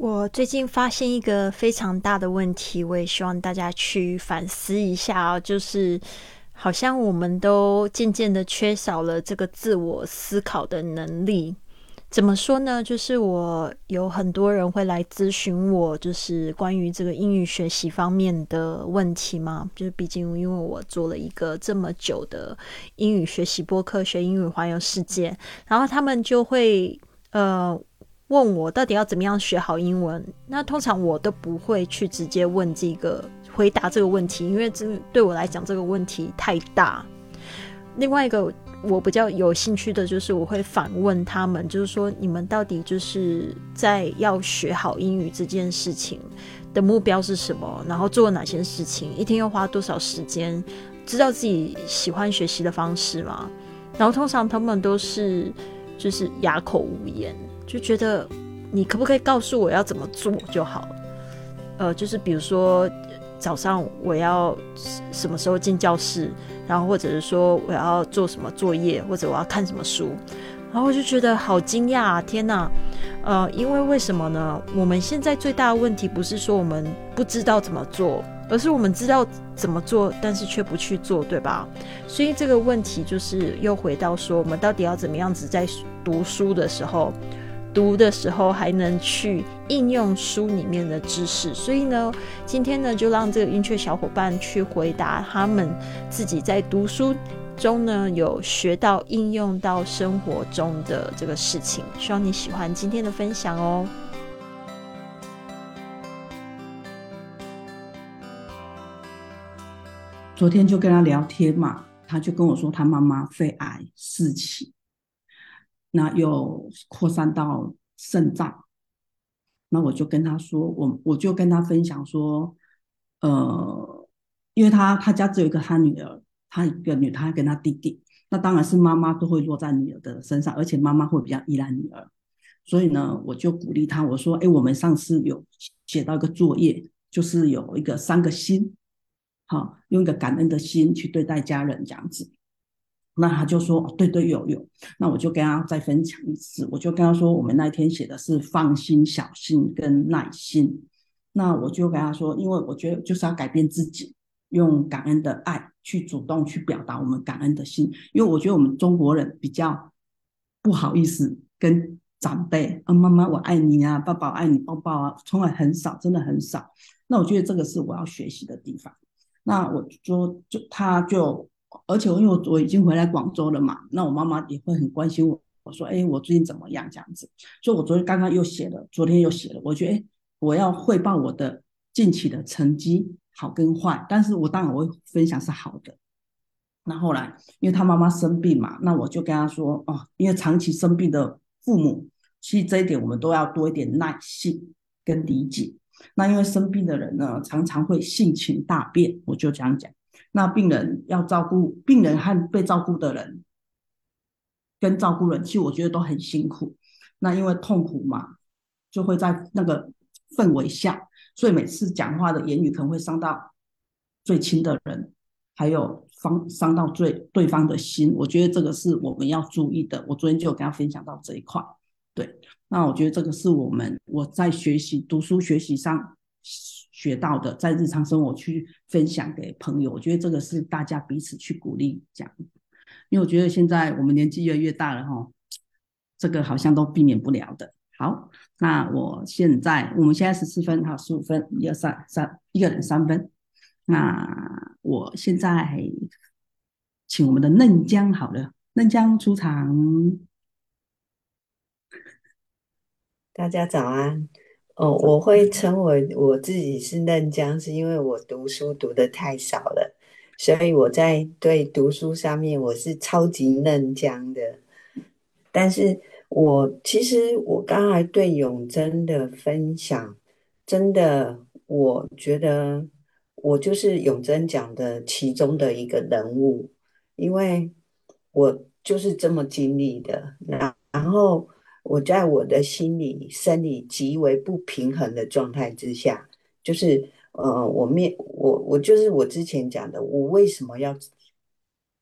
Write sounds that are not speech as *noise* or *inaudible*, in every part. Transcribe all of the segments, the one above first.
我最近发现一个非常大的问题，我也希望大家去反思一下哦，就是好像我们都渐渐的缺少了这个自我思考的能力。怎么说呢？就是我有很多人会来咨询我，就是关于这个英语学习方面的问题嘛。就是毕竟因为我做了一个这么久的英语学习播客，学英语环游世界，然后他们就会呃。问我到底要怎么样学好英文？那通常我都不会去直接问这个回答这个问题，因为这对我来讲这个问题太大。另外一个我比较有兴趣的就是我会反问他们，就是说你们到底就是在要学好英语这件事情的目标是什么？然后做哪些事情？一天要花多少时间？知道自己喜欢学习的方式吗？然后通常他们都是就是哑口无言。就觉得你可不可以告诉我要怎么做就好？呃，就是比如说早上我要什么时候进教室，然后或者是说我要做什么作业，或者我要看什么书，然后我就觉得好惊讶！天哪，呃，因为为什么呢？我们现在最大的问题不是说我们不知道怎么做，而是我们知道怎么做，但是却不去做，对吧？所以这个问题就是又回到说，我们到底要怎么样子在读书的时候？读的时候还能去应用书里面的知识，所以呢，今天呢就让这个云雀小伙伴去回答他们自己在读书中呢有学到应用到生活中的这个事情。希望你喜欢今天的分享哦。昨天就跟他聊天嘛，他就跟我说他妈妈肺癌四期。那又扩散到肾脏，那我就跟他说，我我就跟他分享说，呃，因为他他家只有一个他女儿，他一个女，他跟他弟弟，那当然是妈妈都会落在女儿的身上，而且妈妈会比较依赖女儿，所以呢，我就鼓励他，我说，哎，我们上次有写到一个作业，就是有一个三个心，好，用一个感恩的心去对待家人这样子。那他就说：“对对，有有。”那我就跟他再分享一次，我就跟他说：“我们那天写的是放心、小心跟耐心。”那我就跟他说：“因为我觉得就是要改变自己，用感恩的爱去主动去表达我们感恩的心。因为我觉得我们中国人比较不好意思跟长辈啊，妈妈我爱你啊，爸爸爱你，抱抱啊，从来很少，真的很少。那我觉得这个是我要学习的地方。那我就，就他就。”而且因为我我已经回来广州了嘛，那我妈妈也会很关心我。我说，哎，我最近怎么样？这样子，所以我昨天刚刚又写了，昨天又写了。我觉得，哎，我要汇报我的近期的成绩，好跟坏。但是我当然我会分享是好的。那后来，因为他妈妈生病嘛，那我就跟他说，哦，因为长期生病的父母，其实这一点我们都要多一点耐心跟理解。那因为生病的人呢，常常会性情大变，我就这样讲。那病人要照顾病人和被照顾的人，跟照顾人，其实我觉得都很辛苦。那因为痛苦嘛，就会在那个氛围下，所以每次讲话的言语可能会伤到最亲的人，还有方伤到最对方的心。我觉得这个是我们要注意的。我昨天就有跟他分享到这一块。对，那我觉得这个是我们我在学习读书学习上。学到的，在日常生活去分享给朋友，我觉得这个是大家彼此去鼓励讲。因为我觉得现在我们年纪越来越大了哈，这个好像都避免不了的。好，那我现在我们现在十四分，好十五分，一二三三，一个人三分。那我现在请我们的嫩江好了，嫩江出场。大家早安。哦，我会称为我自己是嫩江，是因为我读书读的太少了，所以我在对读书上面我是超级嫩江的。但是我其实我刚才对永贞的分享，真的我觉得我就是永贞讲的其中的一个人物，因为我就是这么经历的，然然后。我在我的心理、生理极为不平衡的状态之下，就是呃，我面我我就是我之前讲的，我为什么要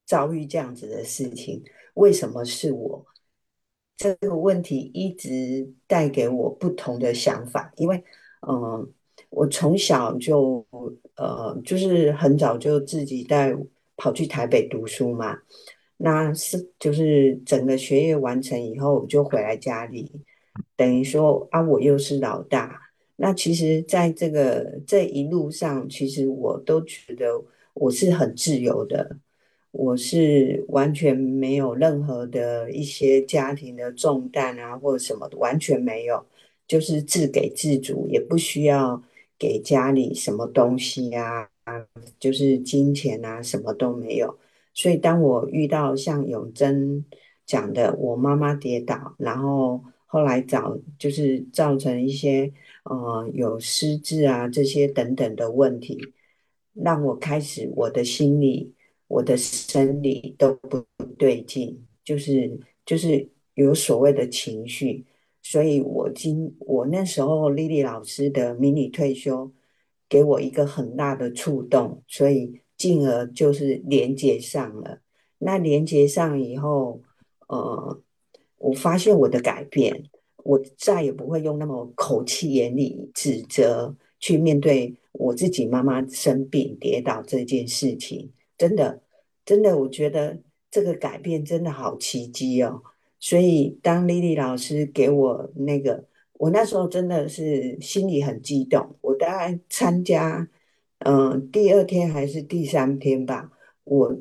遭遇这样子的事情？为什么是我？这个问题一直带给我不同的想法，因为，嗯，我从小就，呃，就是很早就自己带跑去台北读书嘛，那是就是整个学业完成以后我就回来家里，等于说啊，我又是老大，那其实在这个这一路上，其实我都觉得我是很自由的。我是完全没有任何的一些家庭的重担啊，或者什么完全没有，就是自给自足，也不需要给家里什么东西啊，就是金钱啊，什么都没有。所以当我遇到像永贞讲的，我妈妈跌倒，然后后来找就是造成一些呃有失智啊这些等等的问题，让我开始我的心理。我的生理都不对劲，就是就是有所谓的情绪，所以我今我那时候丽丽老师的迷你退休，给我一个很大的触动，所以进而就是连接上了。那连接上以后，呃，我发现我的改变，我再也不会用那么口气严厉指责去面对我自己妈妈生病跌倒这件事情。真的，真的，我觉得这个改变真的好奇迹哦。所以当丽丽老师给我那个，我那时候真的是心里很激动。我大概参加，嗯，第二天还是第三天吧。我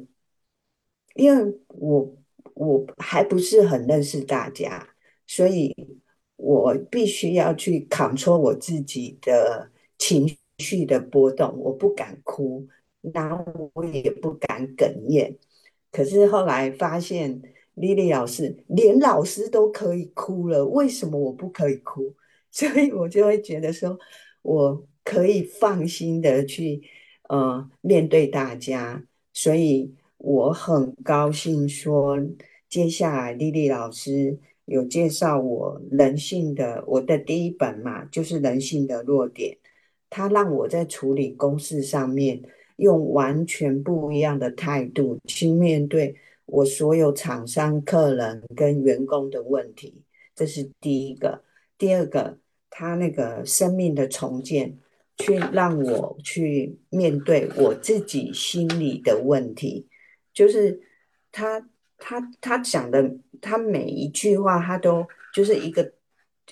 因为我我还不是很认识大家，所以我必须要去扛挫我自己的情绪的波动，我不敢哭。然后我也不敢哽咽，可是后来发现丽丽老师连老师都可以哭了，为什么我不可以哭？*laughs* 所以我就会觉得说，我可以放心的去呃面对大家，所以我很高兴说，接下来丽丽老师有介绍我人性的我的第一本嘛，就是人性的弱点，他让我在处理公事上面。用完全不一样的态度去面对我所有厂商、客人跟员工的问题，这是第一个。第二个，他那个生命的重建，去让我去面对我自己心里的问题，就是他他他讲的，他每一句话，他都就是一个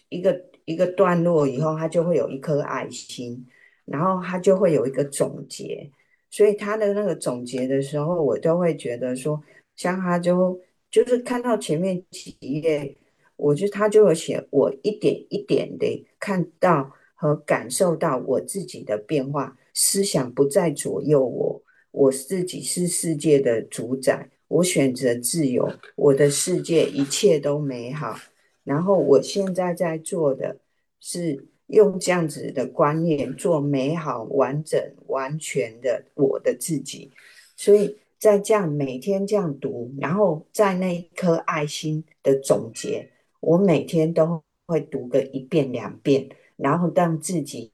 一个一个段落以后，他就会有一颗爱心，然后他就会有一个总结。所以他的那个总结的时候，我都会觉得说，像他就就是看到前面几页，我就他就有写，我一点一点的看到和感受到我自己的变化，思想不再左右我，我自己是世界的主宰，我选择自由，我的世界一切都美好。然后我现在在做的是。用这样子的观念做美好、完整、完全的我的自己，所以在这样每天这样读，然后在那一颗爱心的总结，我每天都会读个一遍两遍，然后让自己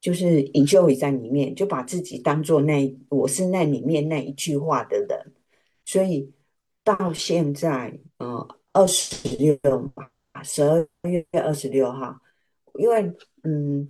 就是营救在里面，就把自己当做那我是那里面那一句话的人，所以到现在，嗯，二十六十二月二十六号。因为，嗯，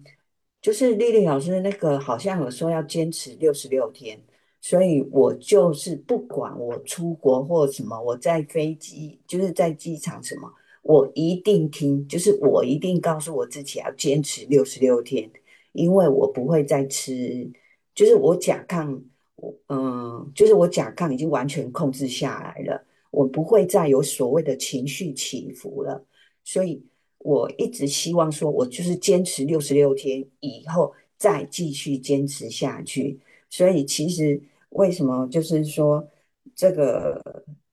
就是丽丽老师那个好像有说要坚持六十六天，所以我就是不管我出国或什么，我在飞机就是在机场什么，我一定听，就是我一定告诉我自己要坚持六十六天，因为我不会再吃，就是我甲亢，我嗯，就是我甲亢已经完全控制下来了，我不会再有所谓的情绪起伏了，所以。我一直希望说，我就是坚持六十六天以后再继续坚持下去。所以其实为什么就是说这个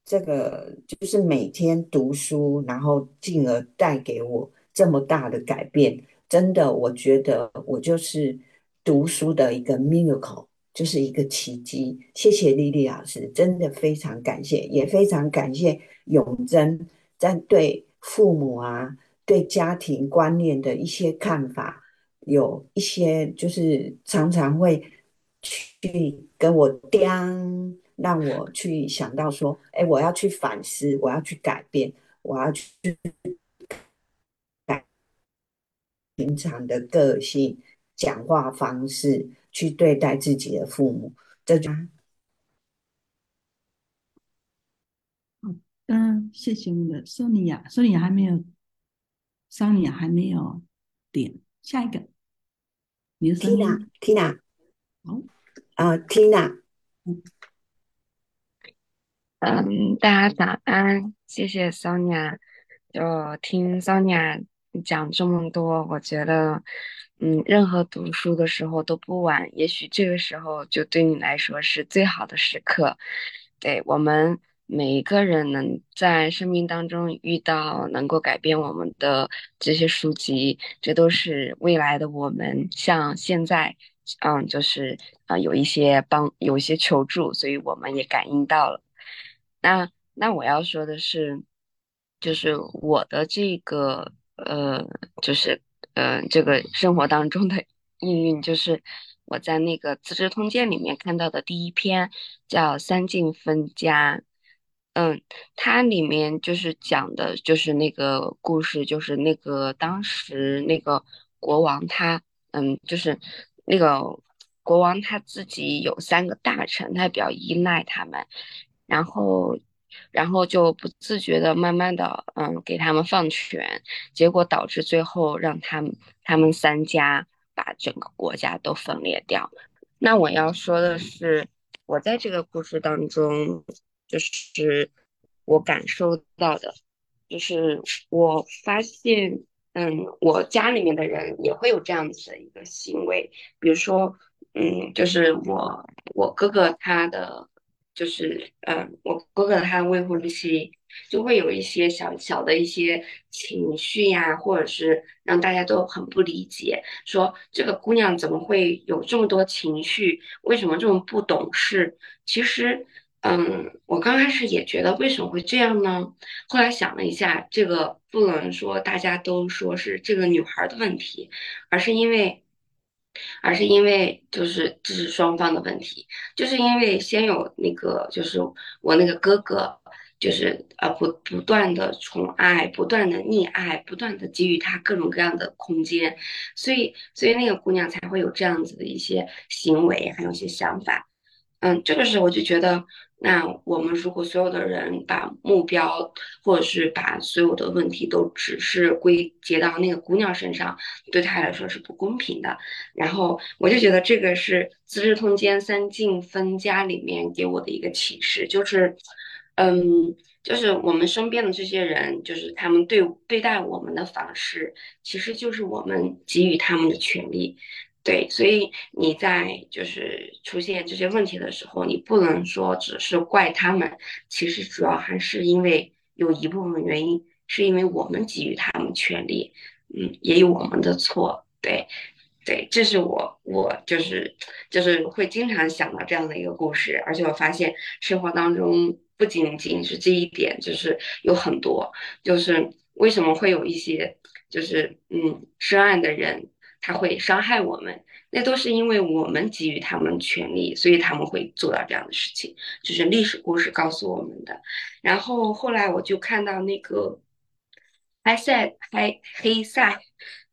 这个就是每天读书，然后进而带给我这么大的改变，真的，我觉得我就是读书的一个 miracle，就是一个奇迹。谢谢丽丽老师，真的非常感谢，也非常感谢永贞在对父母啊。对家庭观念的一些看法，有一些就是常常会去跟我颠，让我去想到说，哎，我要去反思，我要去改变。我要去改平常的个性、讲话方式去对待自己的父母。这就嗯，谢谢我们的索尼娅，索尼娅还没有，桑尼娅还没有点下一个，你的 Tina，Tina，好，啊，Tina，嗯，嗯大家早安，谢谢 Sonia。就听 Sonia 讲这么多，我觉得，嗯，任何读书的时候都不晚，也许这个时候就对你来说是最好的时刻。对我们每一个人能在生命当中遇到能够改变我们的这些书籍，这都是未来的我们。像现在，嗯，就是啊，有一些帮，有一些求助，所以我们也感应到了。那那我要说的是，就是我的这个呃，就是呃，这个生活当中的 *laughs* 应运，就是我在那个《资治通鉴》里面看到的第一篇叫《三晋分家》，嗯，它里面就是讲的就是那个故事，就是那个当时那个国王他，嗯，就是那个国王他自己有三个大臣，他比较依赖他们。然后，然后就不自觉的慢慢的，嗯，给他们放权，结果导致最后让他们他们三家把整个国家都分裂掉。那我要说的是，我在这个故事当中，就是我感受到的，就是我发现，嗯，我家里面的人也会有这样子的一个行为，比如说，嗯，就是我我哥哥他的。就是，嗯，我哥哥他未婚妻就会有一些小小的一些情绪呀，或者是让大家都很不理解，说这个姑娘怎么会有这么多情绪？为什么这么不懂事？其实，嗯，我刚开始也觉得为什么会这样呢？后来想了一下，这个不能说大家都说是这个女孩的问题，而是因为。而是因为就是这是双方的问题，就是因为先有那个就是我那个哥哥，就是呃不不断的宠爱，不断的溺爱，不断的给予他各种各样的空间，所以所以那个姑娘才会有这样子的一些行为，还有一些想法。嗯，这个时候我就觉得。那我们如果所有的人把目标，或者是把所有的问题都只是归结到那个姑娘身上，对她来说是不公平的。然后我就觉得这个是《资治通鉴》三晋分家里面给我的一个启示，就是，嗯，就是我们身边的这些人，就是他们对对待我们的方式，其实就是我们给予他们的权利。对，所以你在就是出现这些问题的时候，你不能说只是怪他们，其实主要还是因为有一部分原因是因为我们给予他们权利，嗯，也有我们的错。对，对，这是我我就是就是会经常想到这样的一个故事，而且我发现生活当中不仅仅是这一点，就是有很多，就是为什么会有一些就是嗯涉案的人。他会伤害我们，那都是因为我们给予他们权利，所以他们会做到这样的事情，就是历史故事告诉我们的。然后后来我就看到那个埃塞埃黑塞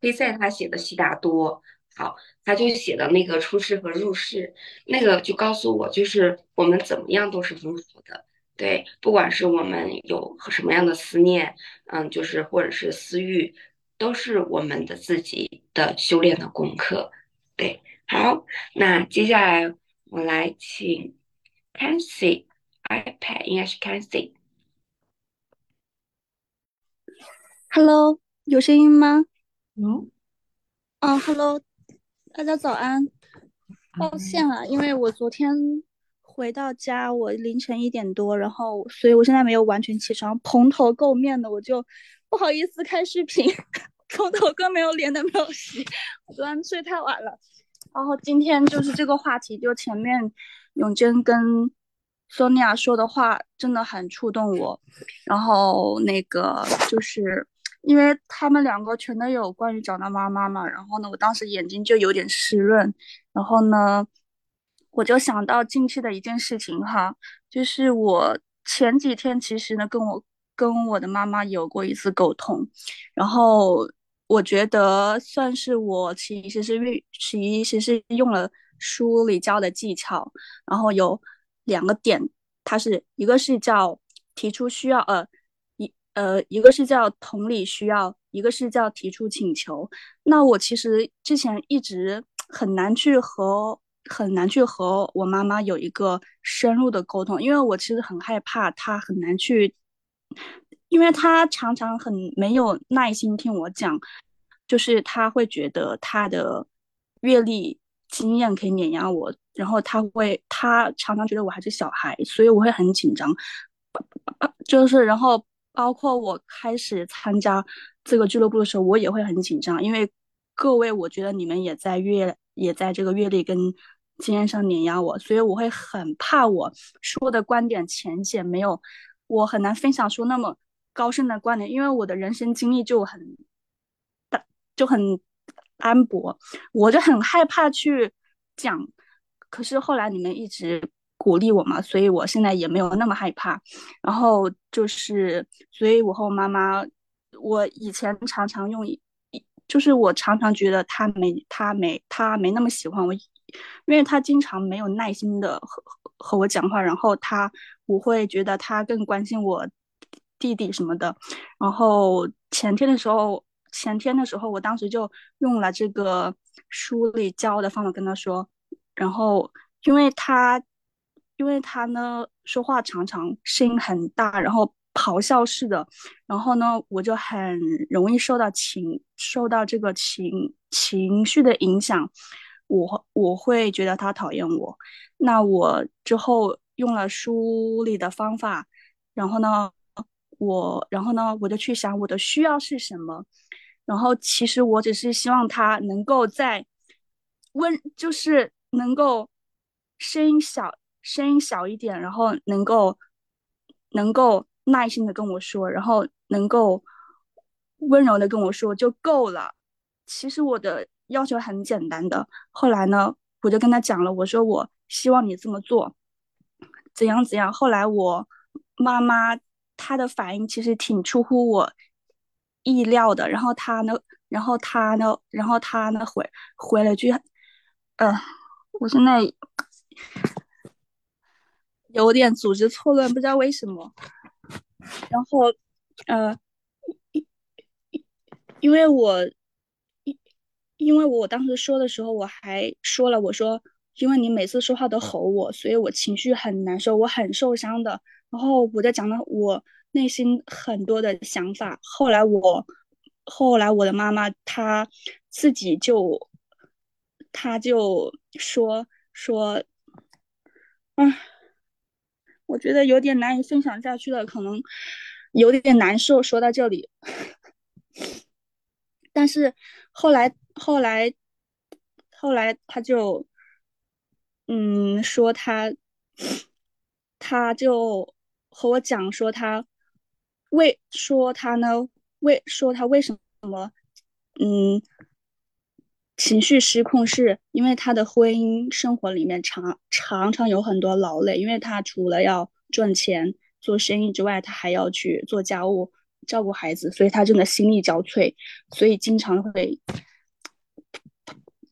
黑塞他写的《悉达多》，好，他就写的那个出世和入世，那个就告诉我，就是我们怎么样都是不好的，对，不管是我们有什么样的思念，嗯，就是或者是私欲。都是我们的自己的修炼的功课，对，好，那接下来我来请 c a n s y iPad 应该是 c a n s y Hello，有声音吗？有。啊，Hello，大家早安。抱歉啊，因为我昨天回到家，我凌晨一点多，然后，所以我现在没有完全起床，蓬头垢面的，我就。不好意思，开视频，从头跟没有脸的没有洗，昨晚睡太晚了。然后今天就是这个话题，就前面永贞跟 Sonia 说的话真的很触动我。然后那个就是因为他们两个全都有关于找到妈妈嘛，然后呢，我当时眼睛就有点湿润。然后呢，我就想到近期的一件事情哈，就是我前几天其实呢跟我。跟我的妈妈有过一次沟通，然后我觉得算是我其实是运，其实是用了书里教的技巧，然后有两个点，它是一个是叫提出需要，呃，一呃一个是叫同理需要，一个是叫提出请求。那我其实之前一直很难去和。很难去和我妈妈有一个深入的沟通，因为我其实很害怕她很难去，因为他常常很没有耐心听我讲，就是他会觉得他的阅历经验可以碾压我，然后他会他常常觉得我还是小孩，所以我会很紧张，就是然后包括我开始参加这个俱乐部的时候，我也会很紧张，因为各位我觉得你们也在阅也在这个阅历跟。经验上碾压我，所以我会很怕我说的观点浅显，没有我很难分享出那么高深的观点，因为我的人生经历就很大就很单薄，我就很害怕去讲。可是后来你们一直鼓励我嘛，所以我现在也没有那么害怕。然后就是，所以我和我妈妈，我以前常常用，就是我常常觉得他没他没他没那么喜欢我。因为他经常没有耐心的和和我讲话，然后他我会觉得他更关心我弟弟什么的。然后前天的时候，前天的时候，我当时就用了这个书里教的方法跟他说。然后因为他因为他呢说话常常声音很大，然后咆哮式的，然后呢我就很容易受到情受到这个情情绪的影响。我我会觉得他讨厌我，那我之后用了书里的方法，然后呢，我然后呢，我就去想我的需要是什么，然后其实我只是希望他能够在温，就是能够声音小，声音小一点，然后能够能够耐心的跟我说，然后能够温柔的跟我说就够了。其实我的。要求很简单的，后来呢，我就跟他讲了，我说我希望你这么做，怎样怎样。后来我妈妈她的反应其实挺出乎我意料的，然后她呢，然后她呢，然后她呢回回了句，呃，我现在有点组织错乱，不知道为什么。然后，呃，因为我。因为我当时说的时候，我还说了，我说，因为你每次说话都吼我，所以我情绪很难受，我很受伤的。然后我在讲了我内心很多的想法。后来我，后来我的妈妈她自己就，她就说说，啊，我觉得有点难以分享下去了，可能有点难受。说到这里，*laughs* 但是后来。后来，后来他就，嗯，说他，他就和我讲说他为说他呢为说他为什么，嗯，情绪失控，是因为他的婚姻生活里面常常常有很多劳累，因为他除了要赚钱做生意之外，他还要去做家务照顾孩子，所以他真的心力交瘁，所以经常会。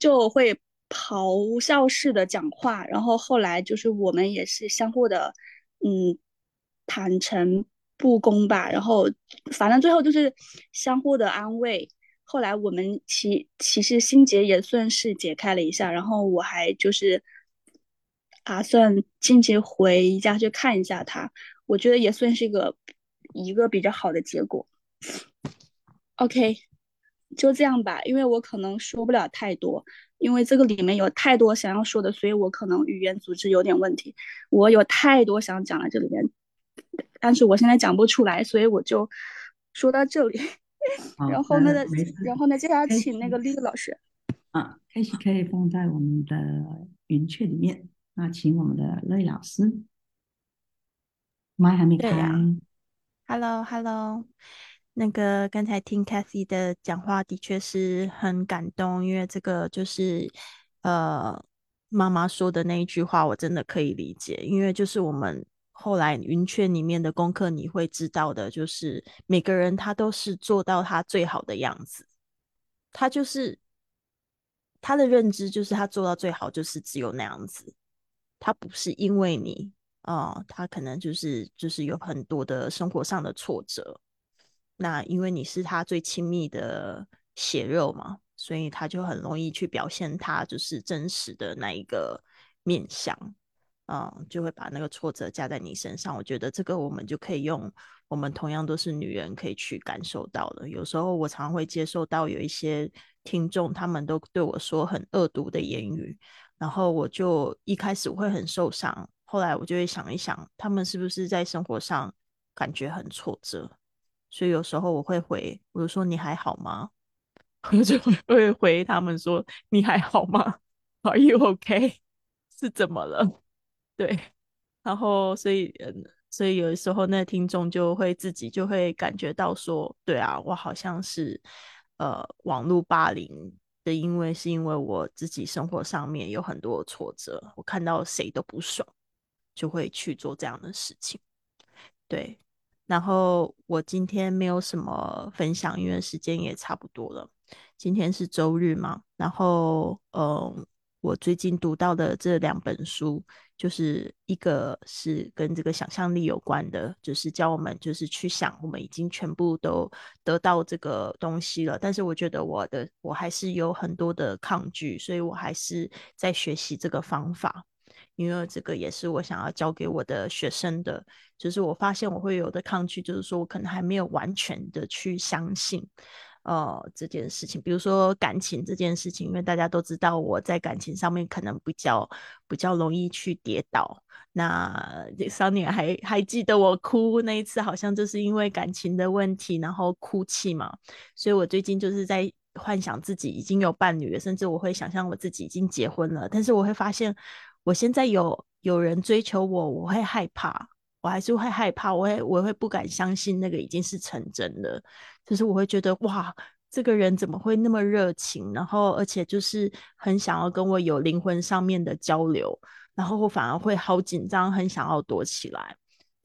就会咆哮式的讲话，然后后来就是我们也是相互的，嗯，坦诚不公吧，然后反正最后就是相互的安慰。后来我们其其实心结也算是解开了一下，然后我还就是打算近期回家去看一下他，我觉得也算是一个一个比较好的结果。OK。就这样吧，因为我可能说不了太多，因为这个里面有太多想要说的，所以我可能语言组织有点问题。我有太多想讲的这里面，但是我现在讲不出来，所以我就说到这里。然后呢，然后呢，接下来请那个丽丽老师。啊，开始可以放在我们的云雀里面。那请我们的乐老师，麦还没开。Hello，Hello。那个刚才听 Cathy 的讲话，的确是很感动，因为这个就是呃妈妈说的那一句话，我真的可以理解，因为就是我们后来云雀里面的功课，你会知道的，就是每个人他都是做到他最好的样子，他就是他的认知就是他做到最好就是只有那样子，他不是因为你啊，他可能就是就是有很多的生活上的挫折，那因为你是他最亲密的血肉嘛，所以他就很容易去表现他就是真实的那一个面相。嗯，就会把那个挫折加在你身上。我觉得这个我们就可以用，我们同样都是女人，可以去感受到的。有时候我常会接受到有一些听众，他们都对我说很恶毒的言语，然后我就一开始会很受伤，后来我就会想一想，他们是不是在生活上感觉很挫折？所以有时候我会回，我就说你还好吗？我 *laughs* 就 *laughs* 会回他们说你还好吗？Are you okay？*laughs* 是怎么了？对，然后所以嗯，所以有的时候那听众就会自己就会感觉到说，对啊，我好像是呃网络霸凌的，因为是因为我自己生活上面有很多挫折，我看到谁都不爽，就会去做这样的事情。对，然后我今天没有什么分享，因为时间也差不多了。今天是周日嘛，然后嗯。我最近读到的这两本书，就是一个是跟这个想象力有关的，就是教我们就是去想，我们已经全部都得到这个东西了。但是我觉得我的我还是有很多的抗拒，所以我还是在学习这个方法，因为这个也是我想要教给我的学生的。就是我发现我会有的抗拒，就是说我可能还没有完全的去相信。呃，这件事情，比如说感情这件事情，因为大家都知道我在感情上面可能比较比较容易去跌倒。那桑尼还还记得我哭那一次，好像就是因为感情的问题，然后哭泣嘛。所以我最近就是在幻想自己已经有伴侣，甚至我会想象我自己已经结婚了。但是我会发现，我现在有有人追求我，我会害怕。我还是会害怕，我会我会不敢相信那个已经是成真的，就是我会觉得哇，这个人怎么会那么热情，然后而且就是很想要跟我有灵魂上面的交流，然后我反而会好紧张，很想要躲起来。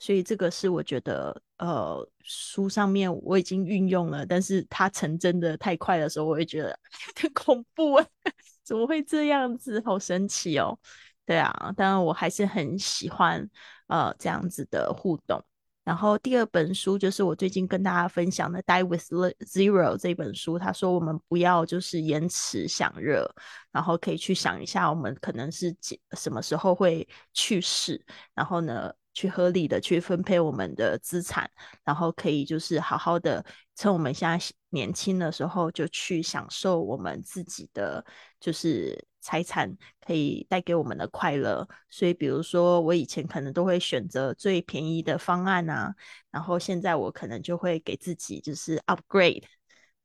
所以这个是我觉得，呃，书上面我已经运用了，但是它成真的太快的时候，我会觉得 *laughs* 有点恐怖，*laughs* 怎么会这样子？好神奇哦！对啊，当然我还是很喜欢。呃，这样子的互动。然后第二本书就是我最近跟大家分享的《Die with Zero》这本书。他说我们不要就是延迟享乐，然后可以去想一下我们可能是几什么时候会去世，然后呢去合理的去分配我们的资产，然后可以就是好好的趁我们现在年轻的时候就去享受我们自己的就是。财产可以带给我们的快乐，所以比如说我以前可能都会选择最便宜的方案啊，然后现在我可能就会给自己就是 upgrade。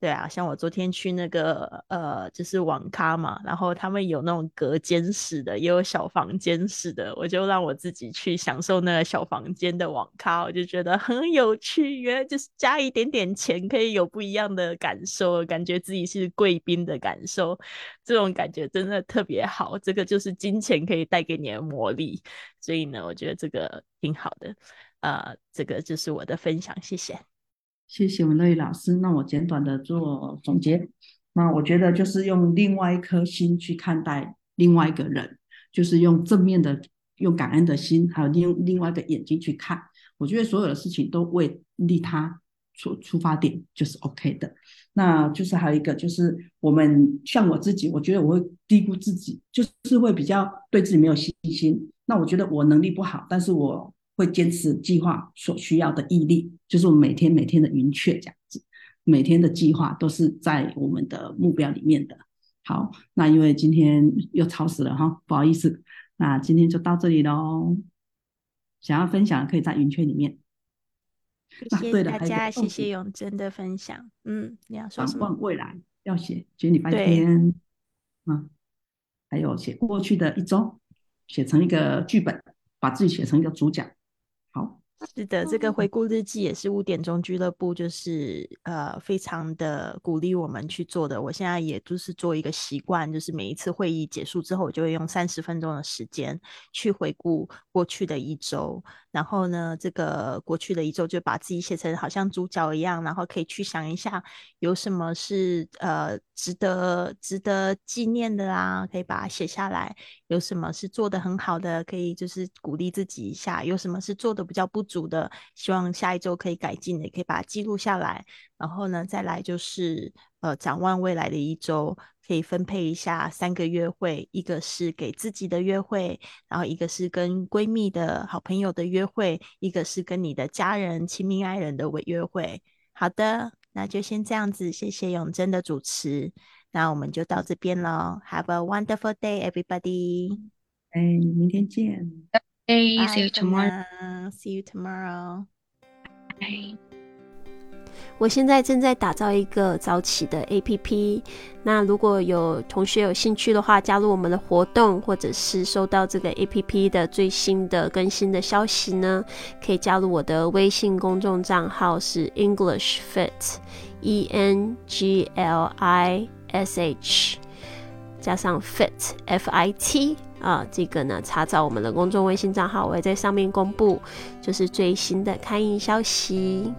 对啊，像我昨天去那个呃，就是网咖嘛，然后他们有那种隔间式的，也有小房间式的，我就让我自己去享受那个小房间的网咖，我就觉得很有趣。原来就是加一点点钱，可以有不一样的感受，感觉自己是贵宾的感受，这种感觉真的特别好。这个就是金钱可以带给你的魔力，所以呢，我觉得这个挺好的。呃，这个就是我的分享，谢谢。谢谢我们乐宇老师。那我简短的做总结。那我觉得就是用另外一颗心去看待另外一个人，就是用正面的、用感恩的心，还有另另外一个眼睛去看。我觉得所有的事情都为利他出出发点，就是 OK 的。那就是还有一个，就是我们像我自己，我觉得我会低估自己，就是会比较对自己没有信心。那我觉得我能力不好，但是我。会坚持计划所需要的毅力，就是我们每天每天的云雀这样子，每天的计划都是在我们的目标里面的。好，那因为今天又超时了哈，不好意思，那今天就到这里喽。想要分享可以在云雀里面。谢谢大家，谢谢永贞的分享。嗯，你要说什么？未来要写，写礼拜天。嗯，还有写过去的一周，写成一个剧本，把自己写成一个主角。好，是的，这个回顾日记也是五点钟俱乐部，就是呃，非常的鼓励我们去做的。我现在也就是做一个习惯，就是每一次会议结束之后，我就会用三十分钟的时间去回顾过去的一周。然后呢，这个过去的一周就把自己写成好像主角一样，然后可以去想一下有什么是呃值得值得纪念的啦，可以把它写下来。有什么是做的很好的，可以就是鼓励自己一下；有什么是做的比较不足的，希望下一周可以改进的，也可以把它记录下来。然后呢，再来就是呃展望未来的一周，可以分配一下三个约会，一个是给自己的约会，然后一个是跟闺蜜的好朋友的约会，一个是跟你的家人、亲密爱人的约会。好的，那就先这样子，谢谢永贞的主持。那我们就到这边喽。Have a wonderful day, everybody. 哎，明天见。Hey, see you tomorrow. See you tomorrow. 我现在正在打造一个早起的 APP。那如果有同学有兴趣的话，加入我们的活动，或者是收到这个 APP 的最新的更新的消息呢，可以加入我的微信公众账号是 English Fit E N G L I。S H 加上 Fit F I T 啊，这个呢，查找我们的公众微信账号，我会在上面公布，就是最新的开营消息。